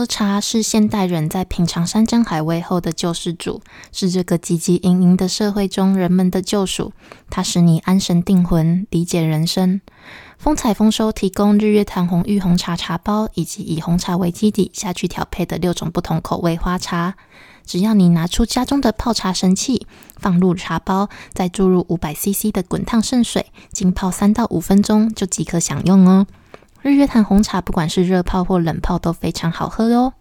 喝茶是现代人在品尝山珍海味后的救世主，是这个汲汲营营的社会中人们的救赎。它使你安神定魂，理解人生。风采丰收提供日月潭红玉红茶茶包，以及以红茶为基底下去调配的六种不同口味花茶。只要你拿出家中的泡茶神器，放入茶包，再注入五百 CC 的滚烫圣水，浸泡三到五分钟，就即可享用哦。日月潭红茶，不管是热泡或冷泡都非常好喝哦。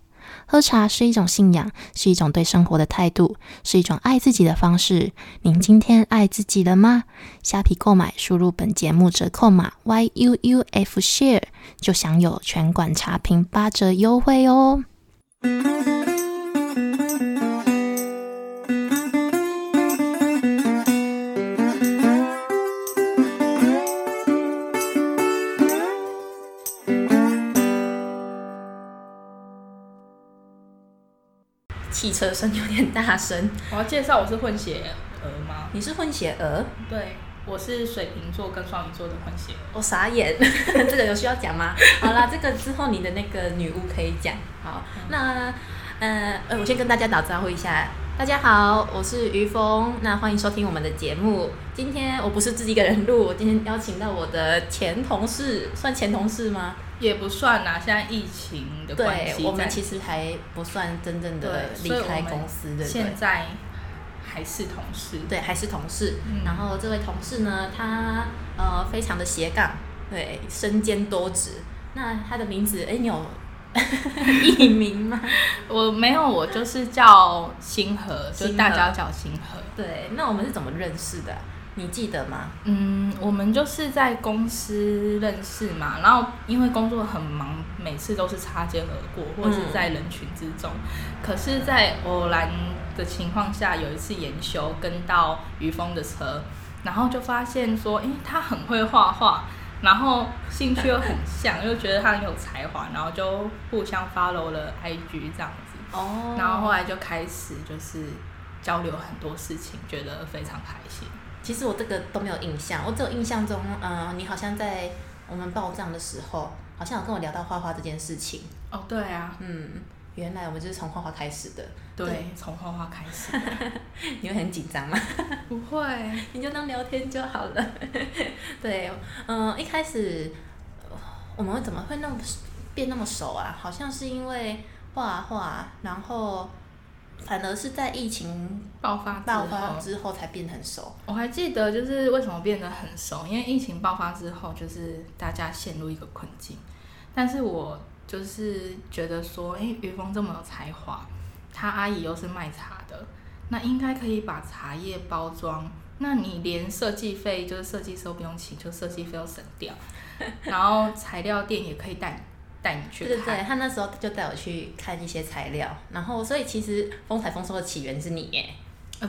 喝茶是一种信仰，是一种对生活的态度，是一种爱自己的方式。您今天爱自己了吗？虾皮购买，输入本节目折扣码 y u u f share，就享有全馆茶品八折优惠哦。汽车声有点大声。我要介绍我是混血儿吗？你是混血儿？对，我是水瓶座跟双鱼座的混血。我傻眼，这个有需要讲吗？好啦，这个之后你的那个女巫可以讲。好，那呃呃，我先跟大家打招呼一下。大家好，我是于峰，那欢迎收听我们的节目。今天我不是自己一个人录，我今天邀请到我的前同事，算前同事吗？也不算啦，现在疫情的关系，我们其实还不算真正的离开公司，对现在还是同事，对，还是同事。然后这位同事呢，他呃非常的斜杠，对，身兼多职。那他的名字，哎，你有 艺名吗？我没有，我就是叫星河，就大家叫星河。对，那我们是怎么认识的？你记得吗？嗯，我们就是在公司认识嘛，然后因为工作很忙，每次都是擦肩而过，或者是在人群之中。可是，在偶然的情况下，有一次研修跟到于峰的车，然后就发现说，诶，他很会画画，然后兴趣又很像，又觉得他很有才华，然后就互相 follow 了 IG 这样子。哦。然后后来就开始就是交流很多事情，觉得非常开心。其实我这个都没有印象，我只有印象中，嗯，你好像在我们报账的时候，好像有跟我聊到画画这件事情。哦，对啊，嗯，原来我们就是从画画开始的。对，从画画开始。你会很紧张吗？不会，你就当聊天就好了。对，嗯，一开始我们怎么会那么变那么熟啊？好像是因为画画，然后。反而是在疫情爆发爆发之后才变很熟。我还记得，就是为什么变得很熟，因为疫情爆发之后，就是大家陷入一个困境。但是我就是觉得说，哎，于峰这么有才华，他阿姨又是卖茶的，那应该可以把茶叶包装，那你连设计费就是设计师都不用请，就设计费都省掉，然后材料店也可以带。带你去对对对，他那时候就带我去看一些材料，然后所以其实风采丰收的起源是你耶，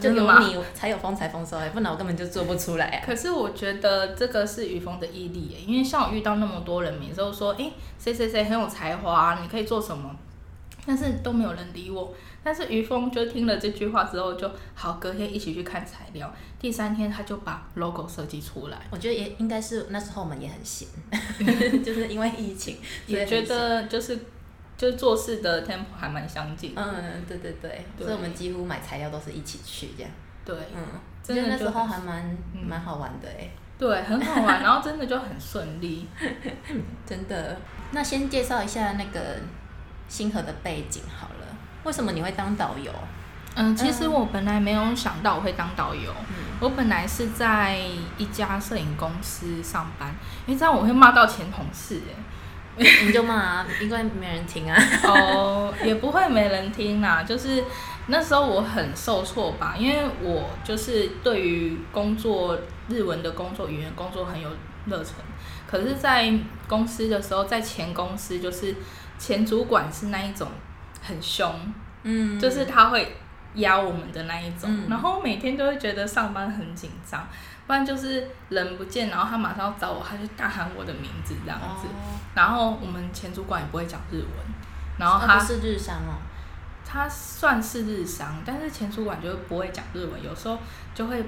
就有你才有风采丰收哎，不然我根本就做不出来啊。可是我觉得这个是雨峰的毅力耶，因为像我遇到那么多人，每次都说哎谁谁谁很有才华，你可以做什么，但是都没有人理我。但是于峰就听了这句话之后，就好隔天一起去看材料。第三天他就把 logo 设计出来。我觉得也应该是那时候我们也很闲，就是因为疫情，也觉得就是就是做事的 tempo 还蛮相近。嗯，对对对，所以我们几乎买材料都是一起去这样。对，嗯，真的那时候还蛮蛮好玩的哎。对，很好玩，然后真的就很顺利，真的。那先介绍一下那个星河的背景好了。为什么你会当导游？嗯，其实我本来没有想到我会当导游。我本来是在一家摄影公司上班，因为这样我会骂到前同事哎，你就骂啊，因为没人听啊。哦，也不会没人听啦，就是那时候我很受挫吧，因为我就是对于工作日文的工作语言工作很有热忱，可是，在公司的时候，在前公司就是前主管是那一种。很凶，嗯，就是他会压我们的那一种，然后每天都会觉得上班很紧张，不然就是人不见，然后他马上要找我，他就大喊我的名字这样子，然后我们前主管也不会讲日文，然后他是日商哦，他算是日商，但是前主管就不会讲日文，有时候就会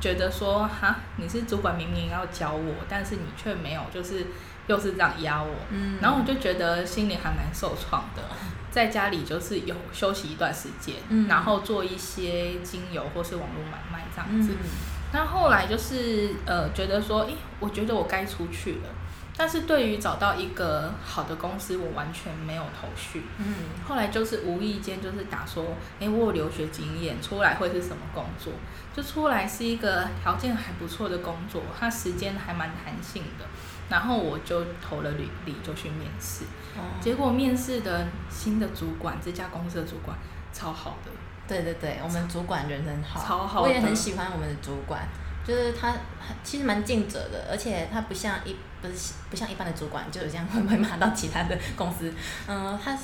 觉得说哈，你是主管明明要教我，但是你却没有就是。又是这样压我，嗯然后我就觉得心里还蛮受创的。在家里就是有休息一段时间，嗯然后做一些精油或是网络买卖这样子。嗯那后来就是呃，觉得说，诶，我觉得我该出去了。但是对于找到一个好的公司，我完全没有头绪。嗯后来就是无意间就是打说，诶，我有留学经验，出来会是什么工作？就出来是一个条件还不错的工作，它时间还蛮弹性的。然后我就投了履历，就去面试。哦结果面试的新的主管，这家公司的主管超好的，对对对，我们主管人很好，超好的我也很喜欢我们的主管，就是他很其实蛮尽责的，而且他不像一不是不像一般的主管，就有这样会不会骂到其他的公司？嗯，他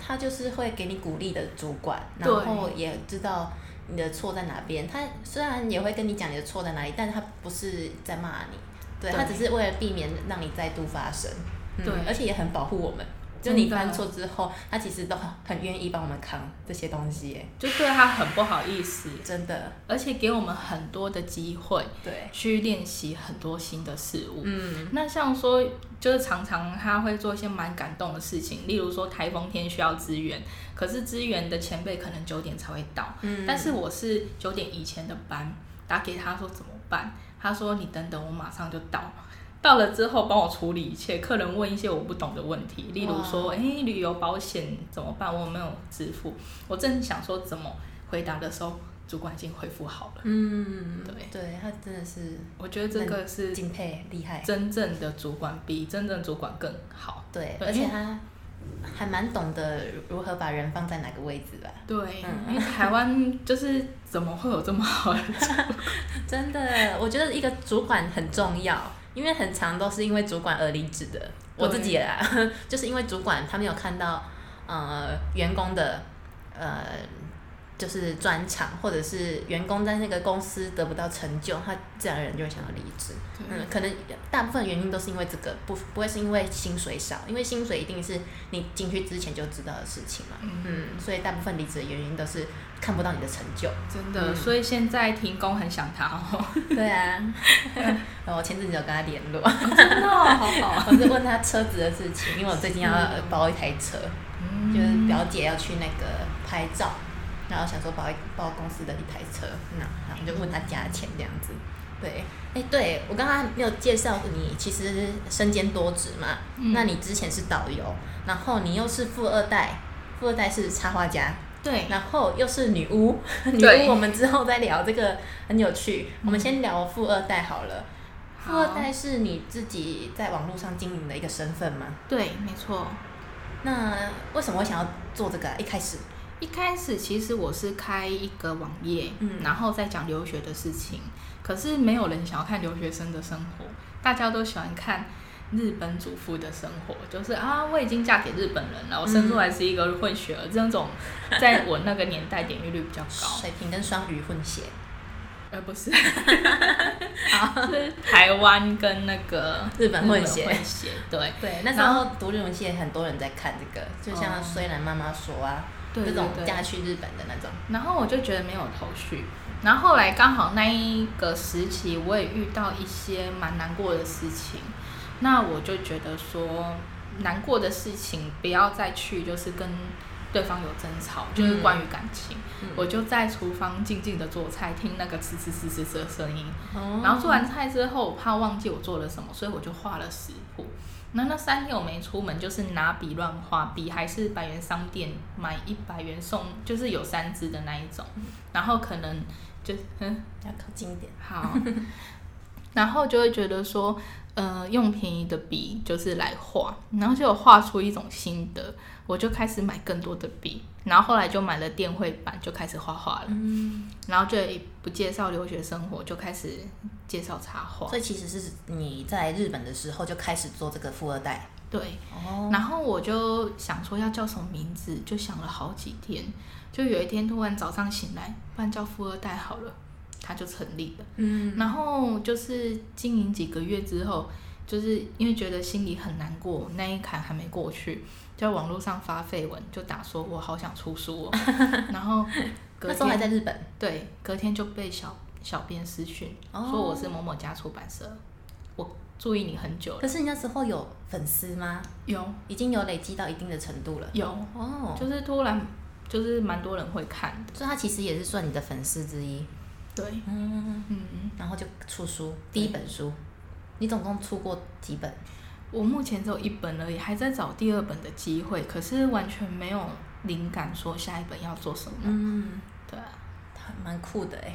他就是会给你鼓励的主管，然后也知道你的错在哪边。他虽然也会跟你讲你的错在哪里，但是他不是在骂你，对对。他只是为了避免让你再度发生，嗯。对。而且也很保护我们。就你犯错之后，他其实都很很愿意帮我们扛这些东西耶，就对他很不好意思，真的。而且给我们很多的机会对，去练习很多新的事物。嗯。那像说，就是常常他会做一些蛮感动的事情，例如说台风天需要支援，可是支援的前辈可能九点才会到，嗯。但是我是九点以前的班，打给他说怎么办，他说你等等，我马上就到。到了之后帮我处理一切，客人问一些我不懂的问题，例如说，哇诶，旅游保险怎么办？我有没有支付？我正想说怎么回答的时候，主管已经回复好了。嗯，对对，他真的是我觉得这个是敬佩厉害，真正的主管比真正主管更好。对，而且他还蛮懂得如何把人放在哪个位置吧。对，嗯因为台湾就是怎么会有这么好的？真的，我觉得一个主管很重要，因为很长都是因为主管而离职的。我自己啦，就是因为主管他没有看到呃员工的呃就是专长，或者是员工在那个公司得不到成就，他自然而然就会想要离职。嗯，可能大部分原因都是因为这个，不不会是因为薪水少，因为薪水一定是你进去之前就知道的事情嘛。嗯嗯，所以大部分离职的原因都是看不到你的成就。真的，嗯所以现在停工很想他哦，对啊，我前阵子有跟他联络，真的哦好好。我是问他车子的事情，因为我最近要嗯包一台车，嗯就是表姐要去那个拍照，然后想说包一包公司的一台车，那然后就问他价钱这样子。对，哎，对我刚刚没有介绍你，其实身兼多职嘛。嗯那你之前是导游，然后你又是富二代，富二代是插画家，对，然后又是女巫，女巫我们之后再聊，这个很有趣。我们先聊富二代好了。富二代是你自己在网络上经营的一个身份吗？对，没错。那为什么会想要做这个、啊？一开始，一开始其实我是开一个网页，嗯。然后再讲留学的事情，可是没有人想要看留学生的生活，大家都喜欢看日本主妇的生活，就是啊，我已经嫁给日本人了，我生出来是一个混血儿，这种在我那个年代点阅率比较高，水平跟双鱼混血，而不是，是台湾跟那个日本混血。混血，对。对，那时候读日文系很多人在看这个，就像哦。虽然妈妈说啊，对这种嫁去日本的那种，然后我就觉得没有头绪，然后后来刚好那一个时期，我也遇到一些蛮难过的事情，那我就觉得说，难过的事情不要再去，就是跟对方有争吵，就是关于感情，嗯。我就在厨房静静的做菜，听那个呲呲呲呲呲的声音，哦然后做完菜之后，我怕忘记我做了什么，所以我就画了食谱。那那三天我没出门，就是拿笔乱画，笔还是百元商店买一百元送，就是有三支的那一种。然后可能就嗯要靠近一点，好，然后就会觉得说，呃，用便宜的笔就是来画，然后就有画出一种心得，我就开始买更多的笔，然后后来就买了电绘板，就开始画画了。嗯，然后就也不介绍留学生活，就开始介绍插画。所以其实是你在日本的时候就开始做这个富二代，对，哦，然后我就想说要叫什么名字，就想了好几天。就有一天突然早上醒来，不然叫富二代好了，它就成立了。嗯，然后就是经营几个月之后，就是因为觉得心里很难过，那一坎还没过去，就在网络上发绯闻，就打说我好想出书哦。然后隔那时候还在日本，对，隔天就被小小编私讯、哦说我是某某家出版社，我注意你很久了。可是你那时候有粉丝吗？有已经有累积到一定的程度了。有，哦，就是突然就是蛮多人会看的。所以他其实也是算你的粉丝之一。对，嗯，嗯嗯，然后就出书，第一本书，你总共出过几本？我目前只有一本而已，还在找第二本的机会，可是完全没有灵感说下一本要做什么。嗯，对啊，还蛮酷的哎。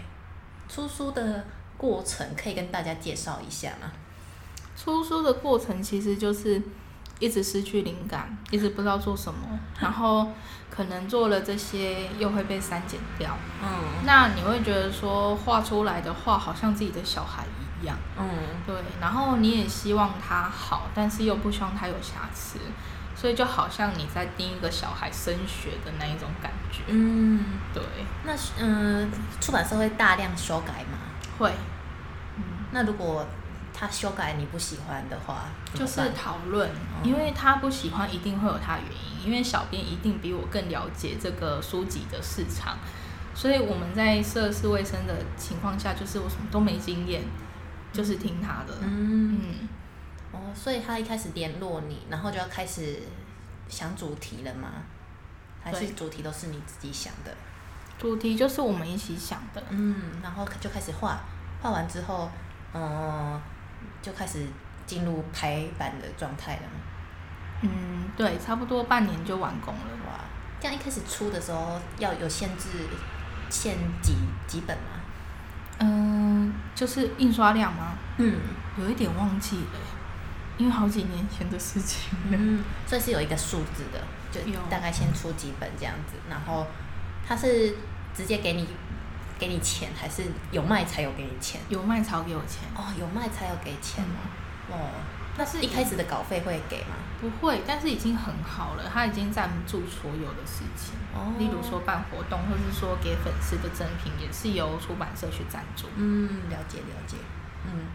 出书的过程可以跟大家介绍一下吗？出书的过程其实就是一直失去灵感，一直不知道做什么，然后可能做了这些又会被删减掉。嗯那你会觉得说画出来的画好像自己的小孩一样，嗯对，然后你也希望他好，但是又不希望他有瑕疵，所以就好像你在盯一个小孩升学的那一种感觉。嗯，对，那嗯，出版社会大量修改吗？会，嗯，那如果他修改你不喜欢的话，就是讨论，因为他不喜欢，一定会有他的原因，因为小编一定比我更了解这个书籍的市场，所以我们在涉世未深的情况下，就是我什么都没经验，就是听他的，嗯。嗯，哦，所以他一开始联络你，然后就要开始想主题了吗？还是主题都是你自己想的？主题就是我们一起想的，嗯，然后就开始画，画完之后，嗯，就开始进入排版的状态了吗。嗯，对，差不多半年就完工了。哇，这样一开始出的时候要有限制，限几几本吗？嗯，就是印刷量吗？嗯有一点忘记了，因为好几年前的事情了。嗯，所以是有一个数字的，就大概先出几本这样子，然后他是直接给你给你钱，还是有卖才有给你钱？有卖才给我钱，哦，有卖才有给钱哦。哦，那是一开始的稿费会给吗？不会，但是已经很好了，他已经赞助所有的事情，哦例如说办活动，或是说给粉丝的赠品，也是由出版社去赞助。嗯，了解了解。嗯，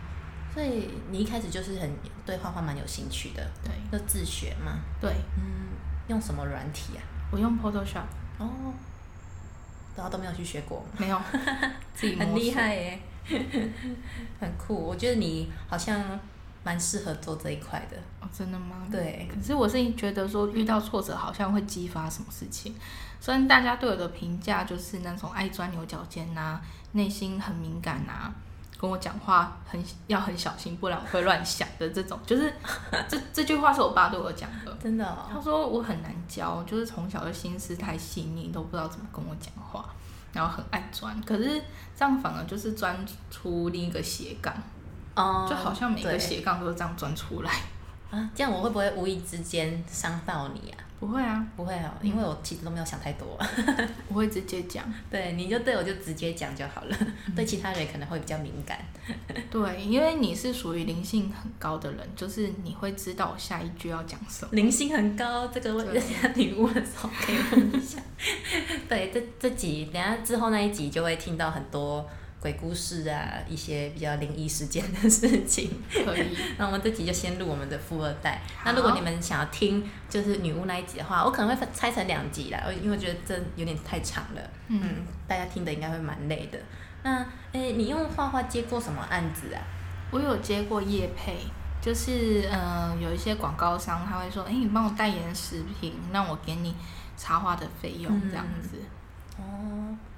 所以你一开始就是很对画画蛮有兴趣的，对就自学嘛。对，嗯，用什么软体啊？我用 Photoshop，哦，然后都没有去学过，没有自己 摸很厉害耶，很酷。我觉得你好像蛮适合做这一块的。哦，真的吗？对可是我是觉得说遇到挫折好像会激发什么事情，虽然大家对我的评价就是那种爱钻牛角尖呐、内心很敏感呐、跟我讲话很要很小心，不然我会乱想的这种，就是这 这句话是我爸对我讲的。真的哦，他说我很难教，就是从小的心思太细腻，都不知道怎么跟我讲话，然后很爱钻。可是这样反而就是钻出另一个斜杠，哦就好像每个斜杠都是这样钻出来。啊，这样我会不会无意之间伤到你啊？不会啊，不会哦，因为我其实都没有想太多。我会直接讲。对，你就对我就直接讲就好了，对其他人可能会比较敏感。对，因为你是属于灵性很高的人，就是你会知道我下一句要讲什么。灵性很高，这个问对人家女巫的时候可以问一下。对，这这集等下之后那一集就会听到很多鬼故事啊，一些比较灵异事件的事情。可以，那我们这集就先录我们的富二代。那如果你们想要听就是女巫那一集的话，我可能会分拆成两集啦，因为我觉得这有点太长了。嗯，嗯，大家听的应该会蛮累的。那诶，你用画画接过什么案子啊？我有接过叶配，就是呃有一些广告商他会说，哎、你帮我代言食品，那我给你插画的费用嗯这样子。哦，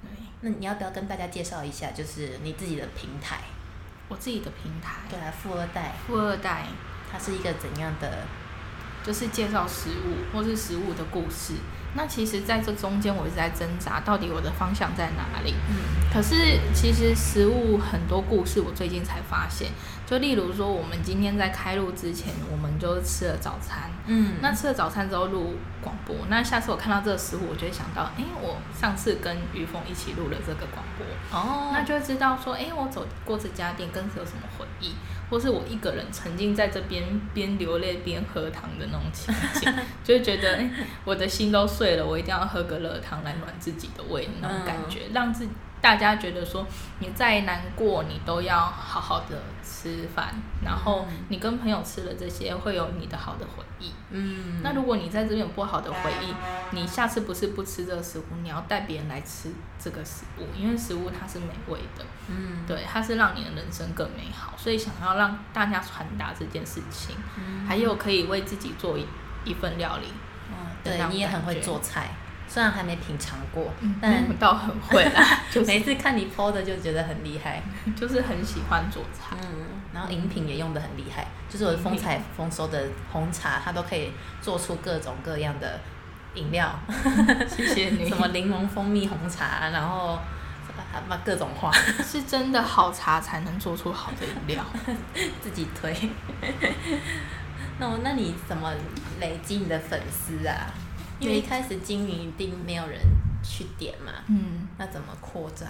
对，那你要不要跟大家介绍一下，就是你自己的平台？我自己的平台，对啊，富二代，富二代它是一个怎样的？就是介绍食物或是食物的故事。那其实在这中间，我一直在挣扎，到底我的方向在哪里？嗯可是其实食物很多故事，我最近才发现。就例如说，我们今天在开录之前，我们就吃了早餐。嗯。那吃了早餐之后录广播，那下次我看到这个食物，我就会想到，哎，我上次跟于峰一起录了这个广播，哦，那就会知道说，哎，我走过这家店跟谁有什么回忆，或是我一个人沉浸在这边边流泪边喝汤的那种情景，就会觉得，哎，我的心都碎了，我一定要喝个热汤来暖自己的胃那种感觉，让自大家觉得说你再难过，你都要好好的吃饭，然后你跟朋友吃了这些，会有你的好的回忆。嗯，那如果你在这边有不好的回忆，你下次不是不吃这个食物，你要带别人来吃这个食物，因为食物它是美味的，嗯，对，它是让你的人生更美好，所以想要让大家传达这件事情，还有可以为自己做一一份料理，哦，的那种对你也很会做菜，虽然还没品尝过，嗯，但我倒很会啦，就是每次看你 PO 的就觉得很厉害。就是很喜欢做茶，嗯，然后饮品也用的很厉害，就是我的风采丰收的红茶，它都可以做出各种各样的饮料，谢谢你，什么柠檬蜂蜜红茶，然后什么各种花，是真的好茶才能做出好的饮料。自己推。那我那你怎么累积你的粉丝啊？因为一开始经营一定没有人去点嘛，嗯。那怎么扩张？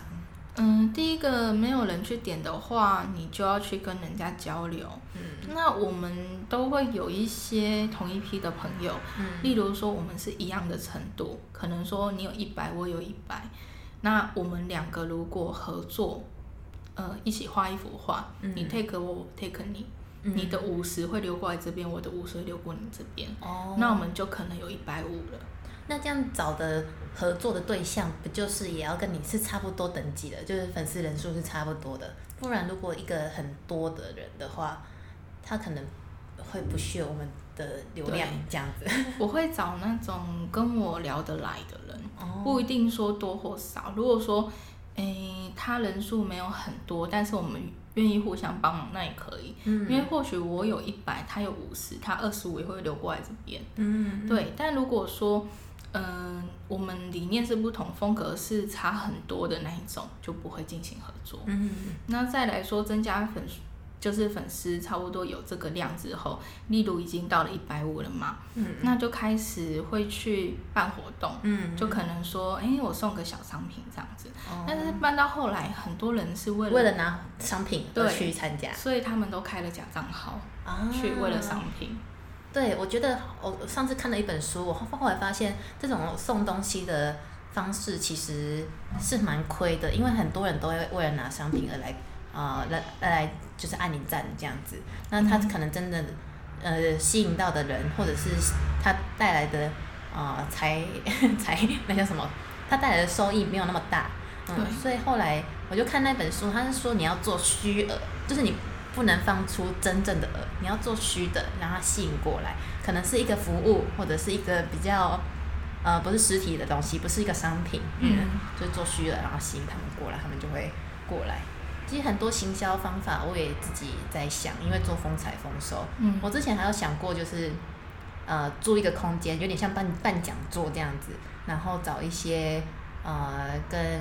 嗯，第一个没有人去点的话，你就要去跟人家交流。嗯。那我们都会有一些同一批的朋友，嗯。例如说我们是一样的程度，可能说你有一百，我有一百，那我们两个如果合作，呃，一起画一幅画，嗯。你 take 我，我 take 你，你的五十会流过来这边，我的五十会流过你这边，哦那我们就可能有一百五了。那这样找的合作的对象，不就是也要跟你是差不多等级的，就是粉丝人数是差不多的？不然如果一个很多的人的话，他可能会不屑我们的流量这样子。我会找那种跟我聊得来的人，哦不一定说多或少。如果说，诶、他人数没有很多，但是我们愿意互相帮忙，那也可以。嗯因为或许我有一百，他有五十，他二十五也会流过来这边。嗯，对，但如果说，嗯、我们理念是不同，风格是差很多的那一种，就不会进行合作。嗯那再来说增加粉丝，就是粉丝差不多有这个量之后，例如已经到了一百五了嘛，嗯那就开始会去办活动，嗯就可能说，哎、我送个小商品这样子。哦但是办到后来，很多人是为了为了拿商品去参加所以他们都开了假账号，啊去为了商品。对，我觉得我上次看了一本书，我后后来发现这种送东西的方式其实是蛮亏的，因为很多人都会为了拿商品而来，呃，来来就是按你赞这样子。那他可能真的呃吸引到的人，或者是他带来的呃财 财那叫什么，他带来的收益没有那么大。嗯，所以后来我就看那本书，他是说你要做虚额，就是你不能放出真正的额，你要做虚的，让他吸引过来，可能是一个服务或者是一个比较呃不是实体的东西，不是一个商品，嗯，就是做虚的，然后吸引他们过来，他们就会过来。其实很多行销方法我也自己在想，因为做风采丰收，嗯。我之前还有想过就是呃租一个空间，有点像办办讲座这样子，然后找一些呃跟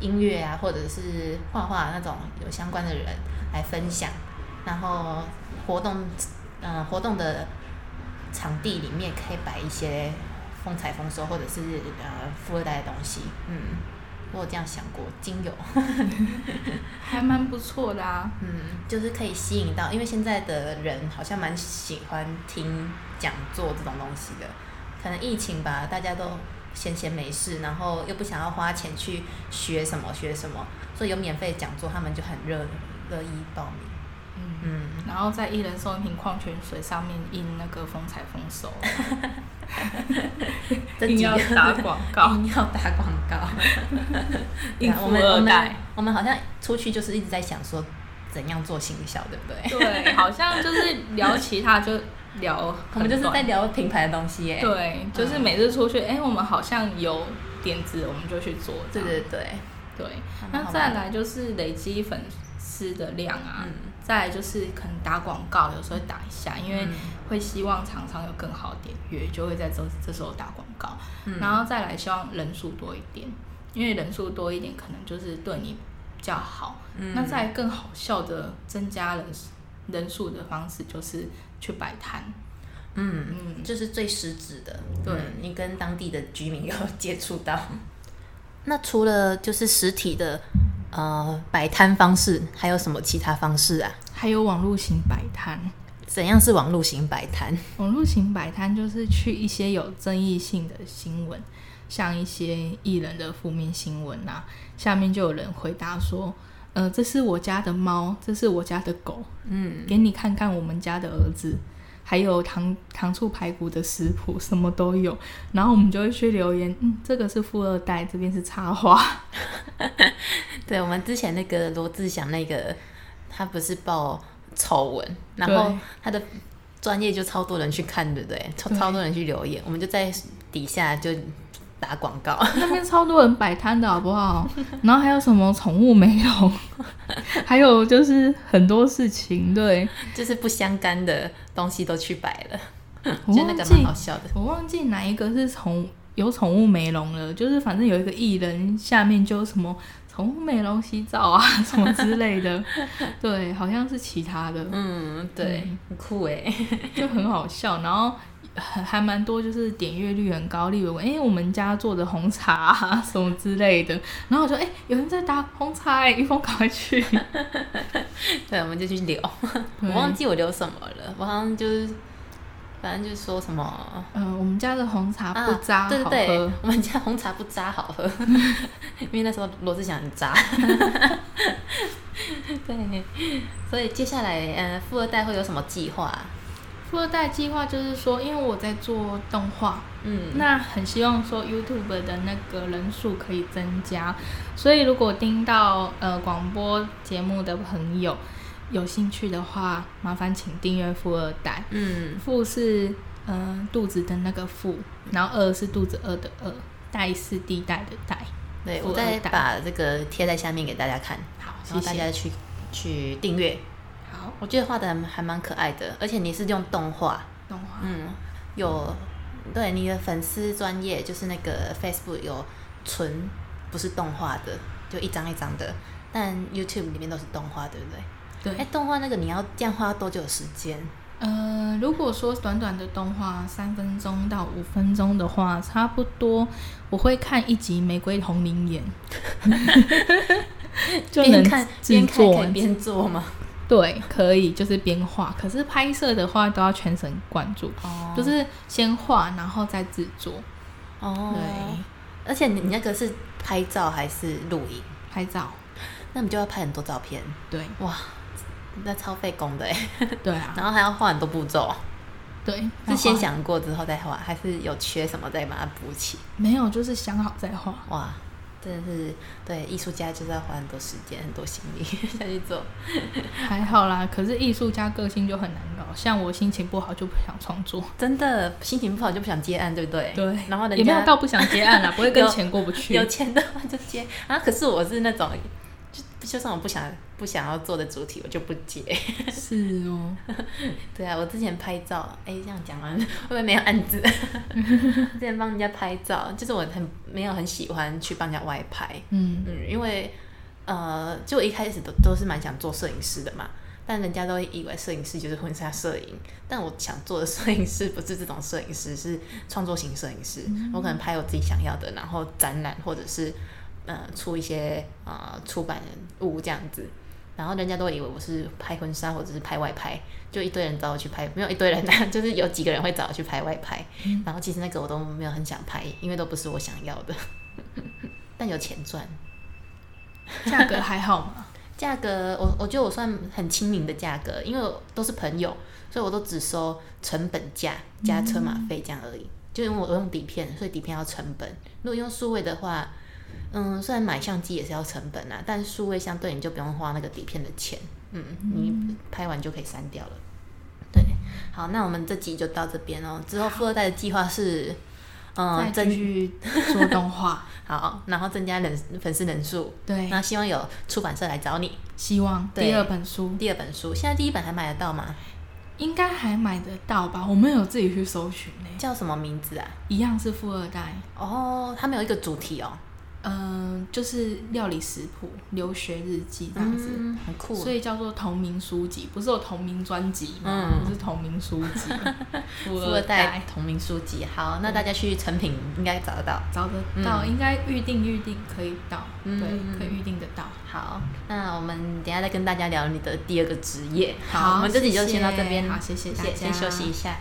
音乐啊或者是画画那种有相关的人来分享，然后活动呃活动的场地里面可以摆一些风采丰收或者是呃富二代的东西，嗯，我有这样想过，精油。还蛮不错的啊。嗯，就是可以吸引到，因为现在的人好像蛮喜欢听讲座这种东西的。可能疫情吧，大家都闲闲没事，然后又不想要花钱去学什么学什么，所以有免费讲座，他们就很热乐意报名。嗯，嗯，然后在一人送一瓶矿泉水上面印那个风采丰收，这几个硬要打广告，硬要打广告。我付们我们二代。我们好像出去就是一直在想说怎样做行销，对不对？对，好像就是聊其他就聊我们就是在聊品牌的东西耶。对，就是每次出去，哎、我们好像有点子，我们就去做。对对对，对，那再来就是累积粉丝的量啊，嗯再来就是可能打广告，有时候打一下，因为嗯会希望厂商有更好的点阅，就会在这这时候打广告，嗯然后再来希望人数多一点，因为人数多一点，可能就是对你比较好。嗯那再更好笑的增加人人数的方式，就是去摆摊。嗯嗯就是最实质的。对嗯你跟当地的居民有接触到。那除了就是实体的呃摆摊方式，还有什么其他方式啊？还有网络型摆摊，怎样是网络型摆摊？网络型摆摊就是去一些有争议性的新闻，像一些艺人的负面新闻啊，下面就有人回答说，呃，这是我家的猫，这是我家的狗，嗯，给你看看我们家的儿子，还有糖糖醋排骨的食谱，什么都有。然后我们就会去留言，嗯，这个是富二代，这边是插花。对，我们之前那个罗志祥那个，他不是爆丑闻，然后他的专业就超多人去看，对不对？超对超多人去留言，我们就在底下就打广告。那边超多人摆摊的好不好？然后还有什么宠物美容，还有就是很多事情，对就是不相干的东西都去摆了，我觉得蛮好笑的。我忘记哪一个是宠有宠物美容了，就是反正有一个艺人下面就什么宠物美容洗澡啊 什么之类的，对，好像是其他的，嗯，对，很酷哎。就很好笑，然后。还还蛮多，就是点阅率很高，例如哎、诶我们家做的红茶、啊、什么之类的，然后我说哎、诶有人在打红茶、欸，一峰赶快去，对，我们就去留。我忘记我留什么了，我好像就是，反正就是说什么。嗯、我们家的红茶啊不渣，好对对对喝，，我们家红茶不渣好喝，因为那时候罗志祥很渣。对，所以接下来，呃，富二代会有什么计划？富二代计划就是说，因为我在做动画，嗯，那很希望说 YouTube 的那个人数可以增加，所以如果听到呃广播节目的朋友有兴趣的话，麻烦请订阅富二代。嗯，富是呃肚子的那个富，然后二是肚子饿的饿，代是地带的带。对，富我再把这个贴在下面给大家看，好，然后谢谢。大家去去订阅。好，我觉得画的还蛮可爱的，而且你是用动画，动画。嗯，有对你的粉丝专业就是那个 Facebook 有纯不是动画的，就一张一张的，但 YouTube 里面都是动画，对不对？对哎，动画那个你要这样花多久时间？呃，如果说短短的动画三分钟到五分钟的话，差不多我会看一集《玫瑰同龄眼》，就能边看制边看可以边做吗？对，可以就是边画。可是拍摄的话都要全神贯注，哦就是先画，然后再制作。哦，对，而且你你那个是拍照还是录影？拍照，那你就要拍很多照片，对哇，那超费工的哎，对啊，然后还要画很多步骤，对，是先想过之后再画，还是有缺什么再把它补齐？没有，就是想好再画。哇，真的是对艺术家就是要花很多时间、很多心力 下去做。还好啦，可是艺术家个性就很难搞，像我心情不好就不想创作。真的心情不好就不想接案，对不对？对，然后人也没有家到不想接案啦，不会跟钱过不去。有钱的话就接啊。可是我是那种，就就算我不想不想要做的主题，我就不接。是哦，对啊，我之前拍照，哎，这样讲完会不会没有案子？之前帮人家拍照，就是我很没有很喜欢去帮人家外拍，嗯，嗯，因为呃，就我一开始都都是蛮想做摄影师的嘛，但人家都会以为摄影师就是婚纱摄影，但我想做的摄影师不是这种摄影师，是创作型摄影师。我可能拍我自己想要的，然后展览或者是呃出一些呃出版物这样子。然后人家都以为我是拍婚纱或者是拍外拍，就一堆人找我去拍，没有一堆人啊，就是有几个人会找我去拍外拍。然后其实那个我都没有很想拍，因为都不是我想要的，但有钱赚。价格还好吗？价格，我我觉得我算很亲民的价格，因为我都是朋友，所以我都只收成本价加车马费这样而已。就因为我用底片，所以底片要成本。如果用数位的话，嗯，虽然买相机也是要成本啊，但数位相对你就不用花那个底片的钱，嗯，你拍完就可以删掉了。对，好，那我们这集就到这边哦。之后富二代的计划是，嗯，再继增续 做动画，好，然后增加人粉丝人数，对，那希望有出版社来找你。希望对第二本书第二本书，现在第一本还买得到吗？应该还买得到吧？我们有自己去搜寻呢、叫什么名字啊？一样是富二代，哦，他们有一个主题哦，嗯、就是料理食谱、留学日记这样子。嗯，很酷。所以叫做同名书籍，不是有同名专辑吗？嗯不是同名书籍。富 富二代同名书籍，好，那大家去成品应该找得到。找得到，嗯应该预定预定可以到，嗯对，可以预定得到。好，那我们等一下再跟大家聊你的第二个职业。好我们这集就先到这边，好谢谢大先休息一下。